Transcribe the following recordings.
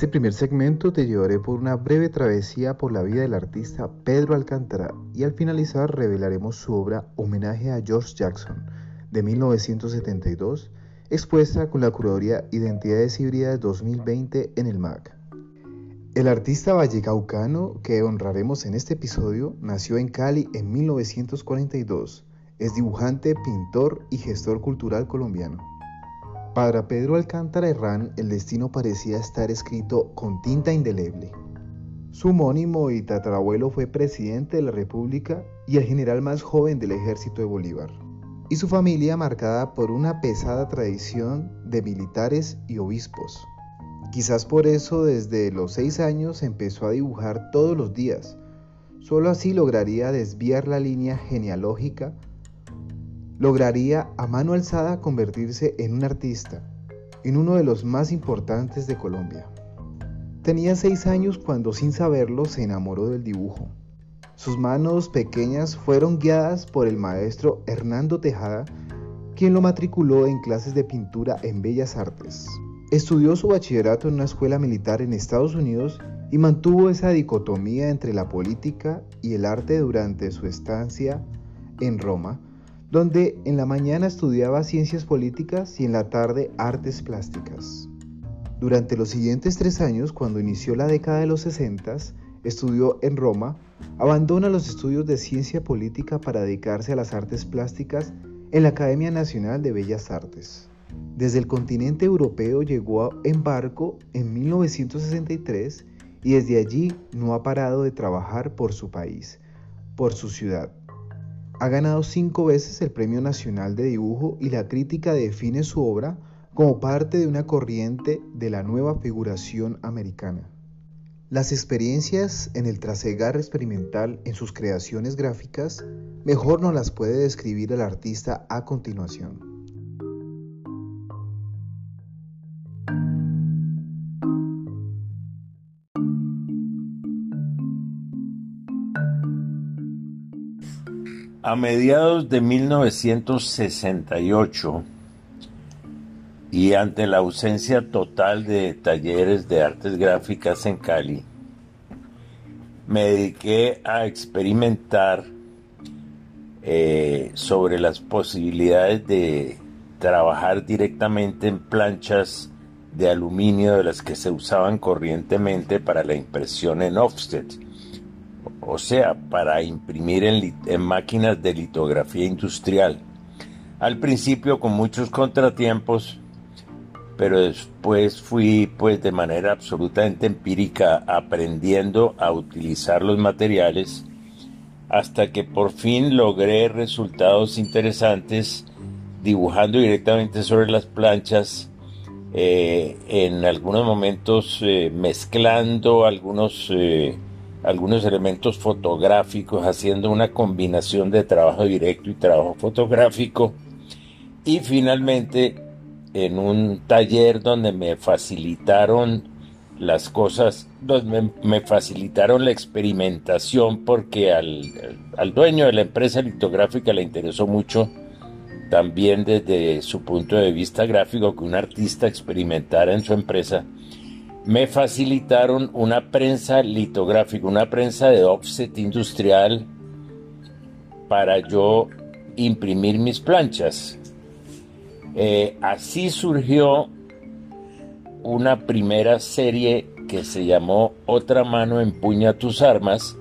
Este primer segmento te llevaré por una breve travesía por la vida del artista Pedro Alcántara y al finalizar revelaremos su obra Homenaje a George Jackson de 1972, expuesta con la curaduría Identidades Híbridas 2020 en el MAC. El artista vallecaucano que honraremos en este episodio nació en Cali en 1942. Es dibujante, pintor y gestor cultural colombiano. Para Pedro Alcántara Herrán el destino parecía estar escrito con tinta indeleble. Su homónimo y tatarabuelo fue presidente de la República y el general más joven del ejército de Bolívar. Y su familia marcada por una pesada tradición de militares y obispos. Quizás por eso desde los seis años empezó a dibujar todos los días. Solo así lograría desviar la línea genealógica lograría a mano alzada convertirse en un artista, en uno de los más importantes de Colombia. Tenía seis años cuando sin saberlo se enamoró del dibujo. Sus manos pequeñas fueron guiadas por el maestro Hernando Tejada, quien lo matriculó en clases de pintura en Bellas Artes. Estudió su bachillerato en una escuela militar en Estados Unidos y mantuvo esa dicotomía entre la política y el arte durante su estancia en Roma, donde en la mañana estudiaba ciencias políticas y en la tarde artes plásticas. Durante los siguientes tres años, cuando inició la década de los 60, estudió en Roma, abandona los estudios de ciencia política para dedicarse a las artes plásticas en la Academia Nacional de Bellas Artes. Desde el continente europeo llegó en barco en 1963 y desde allí no ha parado de trabajar por su país, por su ciudad. Ha ganado cinco veces el Premio Nacional de Dibujo y la crítica define su obra como parte de una corriente de la nueva figuración americana. Las experiencias en el trasegar experimental en sus creaciones gráficas mejor no las puede describir el artista a continuación. A mediados de 1968 y ante la ausencia total de talleres de artes gráficas en Cali, me dediqué a experimentar eh, sobre las posibilidades de trabajar directamente en planchas de aluminio de las que se usaban corrientemente para la impresión en offset o sea, para imprimir en, máquinas de litografía industrial. Al principio con muchos contratiempos, pero después fui pues de manera absolutamente empírica aprendiendo a utilizar los materiales hasta que por fin logré resultados interesantes dibujando directamente sobre las planchas eh, en algunos momentos eh, mezclando algunos eh, algunos elementos fotográficos, haciendo una combinación de trabajo directo y trabajo fotográfico. Y finalmente, en un taller donde me facilitaron las cosas, donde me facilitaron la experimentación, porque al, al dueño de la empresa litográfica le interesó mucho también desde su punto de vista gráfico que un artista experimentara en su empresa me facilitaron una prensa litográfica, una prensa de offset industrial para yo imprimir mis planchas. Eh, así surgió una primera serie que se llamó Otra mano empuña tus armas,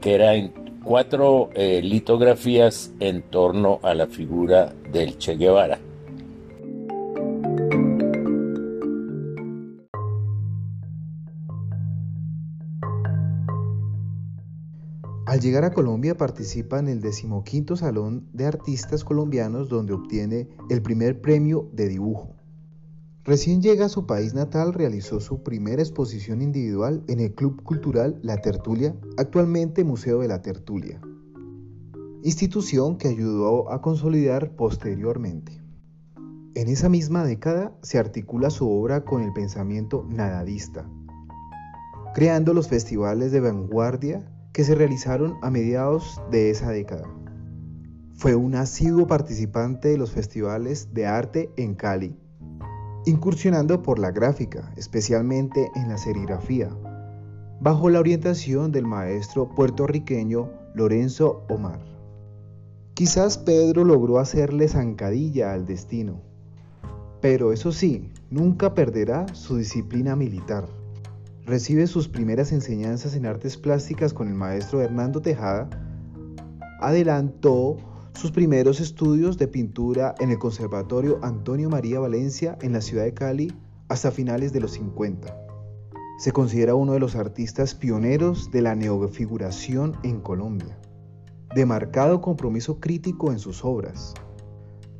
que era en cuatro eh, litografías en torno a la figura del Che Guevara. Al llegar a Colombia participa en el decimoquinto Salón de Artistas Colombianos donde obtiene el primer premio de dibujo. Recién llega a su país natal, realizó su primera exposición individual en el Club Cultural La Tertulia, actualmente Museo de la Tertulia, institución que ayudó a consolidar posteriormente. En esa misma década se articula su obra con el pensamiento nadadista, creando los festivales de vanguardia que se realizaron a mediados de esa década. Fue un asiduo participante de los festivales de arte en Cali, incursionando por la gráfica, especialmente en la serigrafía, bajo la orientación del maestro puertorriqueño Lorenzo Omar. Quizás Pedro logró hacerle zancadilla al destino, pero eso sí, nunca perderá su disciplina militar. Recibe sus primeras enseñanzas en artes plásticas con el maestro Hernando Tejada, adelantó sus primeros estudios de pintura en el Conservatorio Antonio María Valencia en la ciudad de Cali hasta finales de los 50. Se considera uno de los artistas pioneros de la neofiguración en Colombia, de marcado compromiso crítico en sus obras.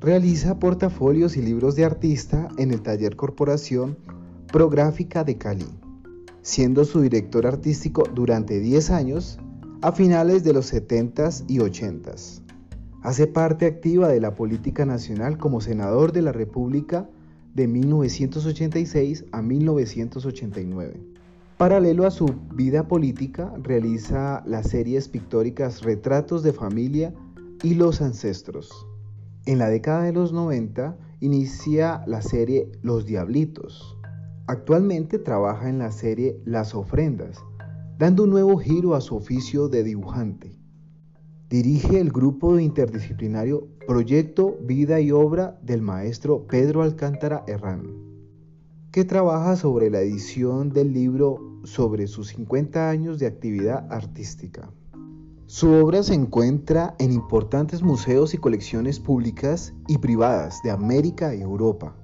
Realiza portafolios y libros de artista en el taller Corporación Prográfica de Cali, siendo su director artístico durante 10 años a finales de los 70s y 80s. Hace parte activa de la política nacional como senador de la República de 1986 a 1989. Paralelo a su vida política, realiza las series pictóricas Retratos de Familia y Los Ancestros. En la década de los 90 inicia la serie Los Diablitos. Actualmente trabaja en la serie Las Ofrendas, dando un nuevo giro a su oficio de dibujante. Dirige el grupo interdisciplinario Proyecto Vida y Obra del maestro Pedro Alcántara Herrán, que trabaja sobre la edición del libro sobre sus 50 años de actividad artística. Su obra se encuentra en importantes museos y colecciones públicas y privadas de América y Europa,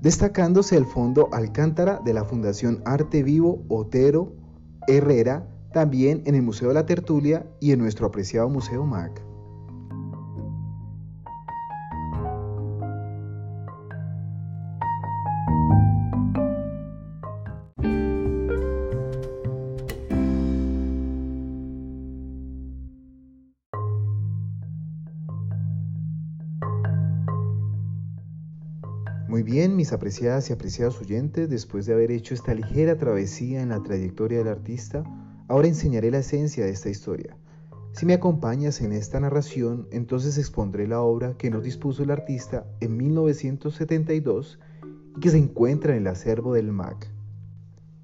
destacándose el Fondo Alcántara de la Fundación Arte Vivo Otero Herrera también en el Museo de la Tertulia y en nuestro apreciado Museo MAC. Apreciadas y apreciados oyentes, después de haber hecho esta ligera travesía en la trayectoria del artista, Ahora enseñaré la esencia de esta historia. Si me acompañas en esta narración, entonces expondré la obra que nos dispuso el artista en 1972 y que se encuentra en el acervo del MAC.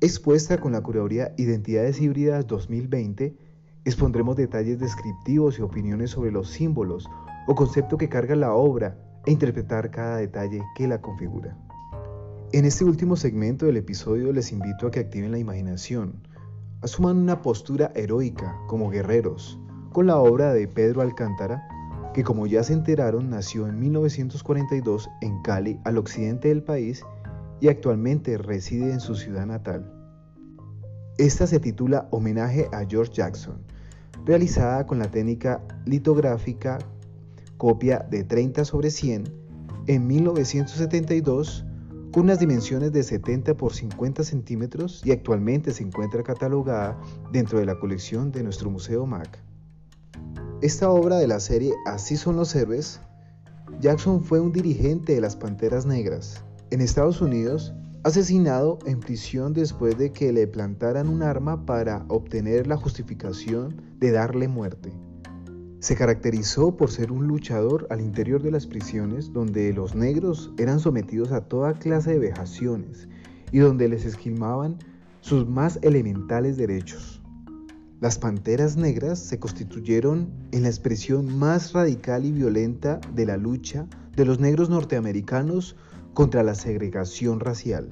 Expuesta con la curaduría Identidades Híbridas 2020, expondremos detalles descriptivos y opiniones sobre los símbolos o concepto que carga la obra e interpretar cada detalle que la configura. En este último segmento del episodio les invito a que activen la imaginación, asuman una postura heroica como guerreros con la obra de Pedro Alcántara, que como ya se enteraron nació en 1942 en Cali, al occidente del país, y actualmente reside en su ciudad natal. Esta se titula Homenaje a George Jackson, realizada con la técnica litográfica copia de 30 sobre 100 en 1972 con unas dimensiones de 70 por 50 centímetros y actualmente se encuentra catalogada dentro de la colección de nuestro Museo MAC. Esta obra de la serie Así son los héroes, Jackson fue un dirigente de las Panteras Negras en Estados Unidos, asesinado en prisión después de que le plantaran un arma para obtener la justificación de darle muerte. Se caracterizó por ser un luchador al interior de las prisiones donde los negros eran sometidos a toda clase de vejaciones y donde les esquimaban sus más elementales derechos. Las Panteras Negras se constituyeron en la expresión más radical y violenta de la lucha de los negros norteamericanos contra la segregación racial.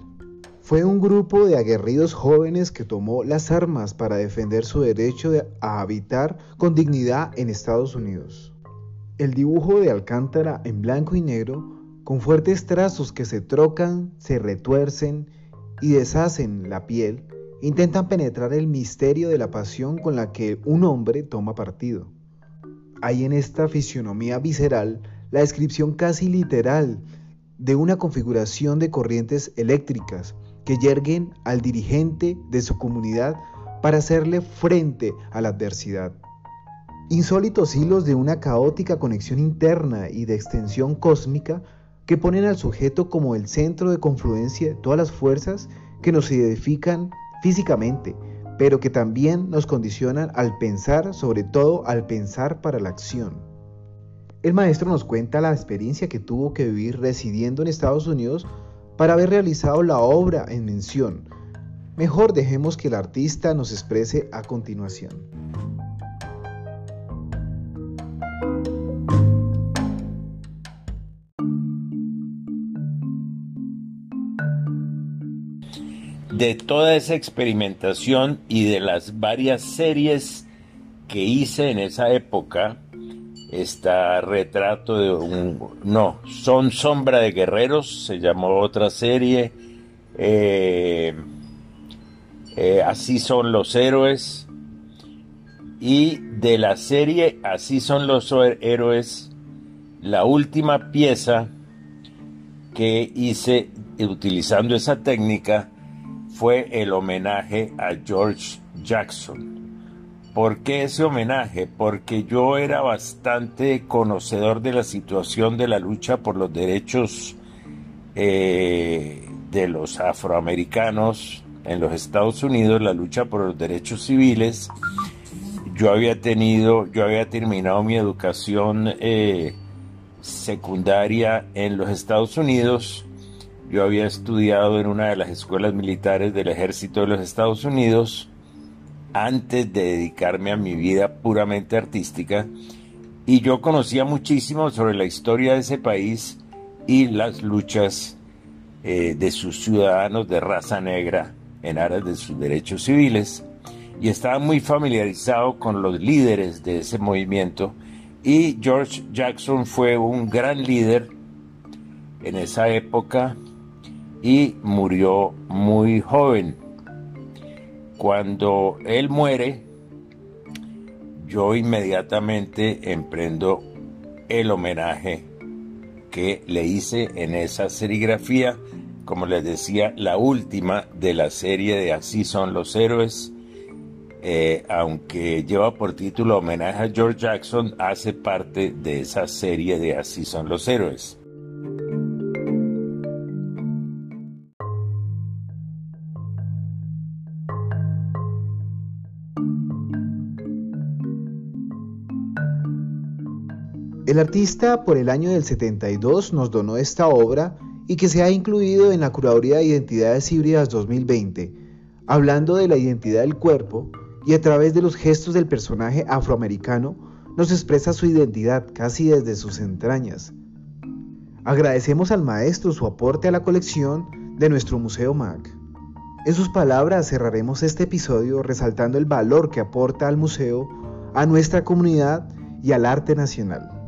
Fue un grupo de aguerridos jóvenes que tomó las armas para defender su derecho a habitar con dignidad en Estados Unidos. El dibujo de Alcántara en blanco y negro, con fuertes trazos que se trocan, se retuercen y deshacen la piel, intentan penetrar el misterio de la pasión con la que un hombre toma partido. Hay en esta fisionomía visceral la descripción casi literal de una configuración de corrientes eléctricas que yerguen al dirigente de su comunidad para hacerle frente a la adversidad. Insólitos hilos de una caótica conexión interna y de extensión cósmica que ponen al sujeto como el centro de confluencia de todas las fuerzas que nos edifican físicamente, pero que también nos condicionan al pensar, sobre todo al pensar para la acción. El maestro nos cuenta la experiencia que tuvo que vivir residiendo en Estados Unidos para haber realizado la obra en mención. Mejor dejemos que el artista nos exprese a continuación. de toda esa experimentación y de las varias series que hice en esa época, está retrato de un... No, Son Sombra de Guerreros, se llamó otra serie. Eh, eh, así son los héroes. Y de la serie Así son los héroes, la última pieza que hice utilizando esa técnica fue el homenaje a George Jackson. ¿Por qué ese homenaje? Porque yo era bastante conocedor de la situación de la lucha por los derechos eh, de los afroamericanos en los Estados Unidos, la lucha por los derechos civiles. Yo había tenido, yo había terminado mi educación eh, secundaria en los Estados Unidos yo había estudiado en una de las escuelas militares del ejército de los Estados Unidos antes de dedicarme a mi vida puramente artística y yo conocía muchísimo sobre la historia de ese país y las luchas eh, de sus ciudadanos de raza negra en aras de sus derechos civiles y estaba muy familiarizado con los líderes de ese movimiento y George Jackson fue un gran líder en esa época y murió muy joven. Cuando él muere, yo inmediatamente emprendo el homenaje que le hice en esa serigrafía, como les decía, la última de la serie de Así son los héroes. Eh, aunque lleva por título homenaje a George Jackson, hace parte de esa serie de Así son los héroes. El artista por el año del 72 nos donó esta obra y que se ha incluido en la Curaduría de Identidades Híbridas 2020, hablando de la identidad del cuerpo y a través de los gestos del personaje afroamericano nos expresa su identidad casi desde sus entrañas. Agradecemos al maestro su aporte a la colección de nuestro Museo MAC. En sus palabras cerraremos este episodio resaltando el valor que aporta al museo, a nuestra comunidad y al arte nacional.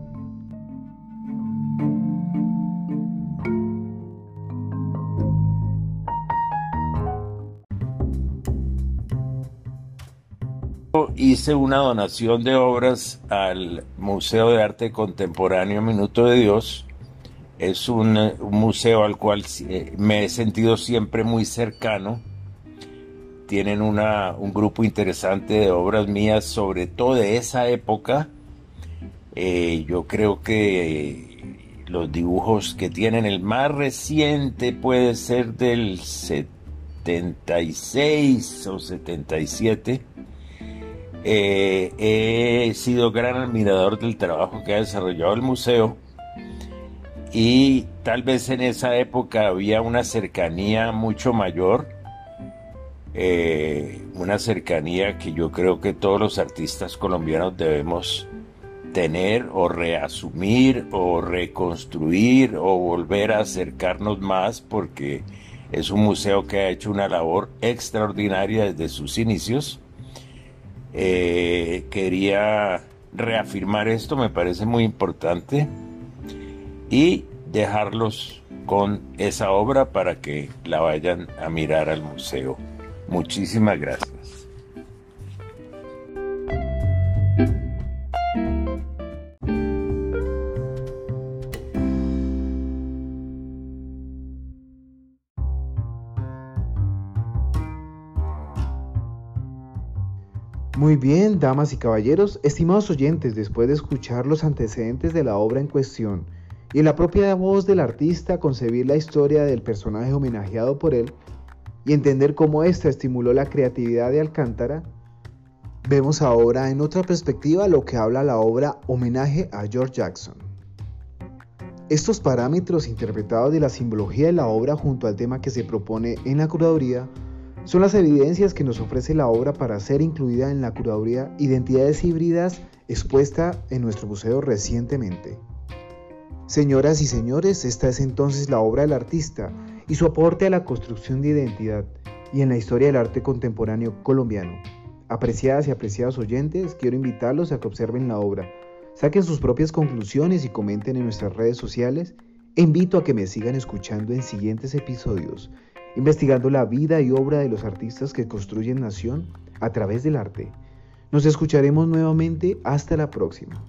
Hice una donación de obras al Museo de Arte Contemporáneo Minuto de Dios. Es un, museo al cual eh, me he sentido siempre muy cercano. Tienen una, un grupo interesante de obras mías, sobre todo de esa época. Eh, yo creo que los dibujos que tienen, el más reciente puede ser del 76 o 77 eh, he sido gran admirador del trabajo que ha desarrollado el museo y tal vez en esa época había una cercanía mucho mayor, eh, una cercanía que yo creo que todos los artistas colombianos debemos tener o reasumir o reconstruir o volver a acercarnos más porque es un museo que ha hecho una labor extraordinaria desde sus inicios eh, quería reafirmar esto, me parece muy importante, y dejarlos con esa obra para que la vayan a mirar al museo Muchísimas gracias. Muy bien, damas y caballeros, estimados oyentes, después de escuchar los antecedentes de la obra en cuestión y en la propia voz del artista concebir la historia del personaje homenajeado por él y entender cómo ésta estimuló la creatividad de Alcántara, vemos ahora en otra perspectiva lo que habla la obra Homenaje a George Jackson. Estos parámetros interpretados de la simbología de la obra junto al tema que se propone en la curaduría son las evidencias que nos ofrece la obra para ser incluida en la curaduría Identidades híbridas expuesta en nuestro museo recientemente. Señoras y señores, esta es entonces la obra del artista y su aporte a la construcción de identidad y en la historia del arte contemporáneo colombiano. Apreciadas y apreciados oyentes, quiero invitarlos a que observen la obra, saquen sus propias conclusiones y comenten en nuestras redes sociales e invito a que me sigan escuchando en siguientes episodios investigando la vida y obra de los artistas que construyen nación a través del arte. Nos escucharemos nuevamente hasta la próxima.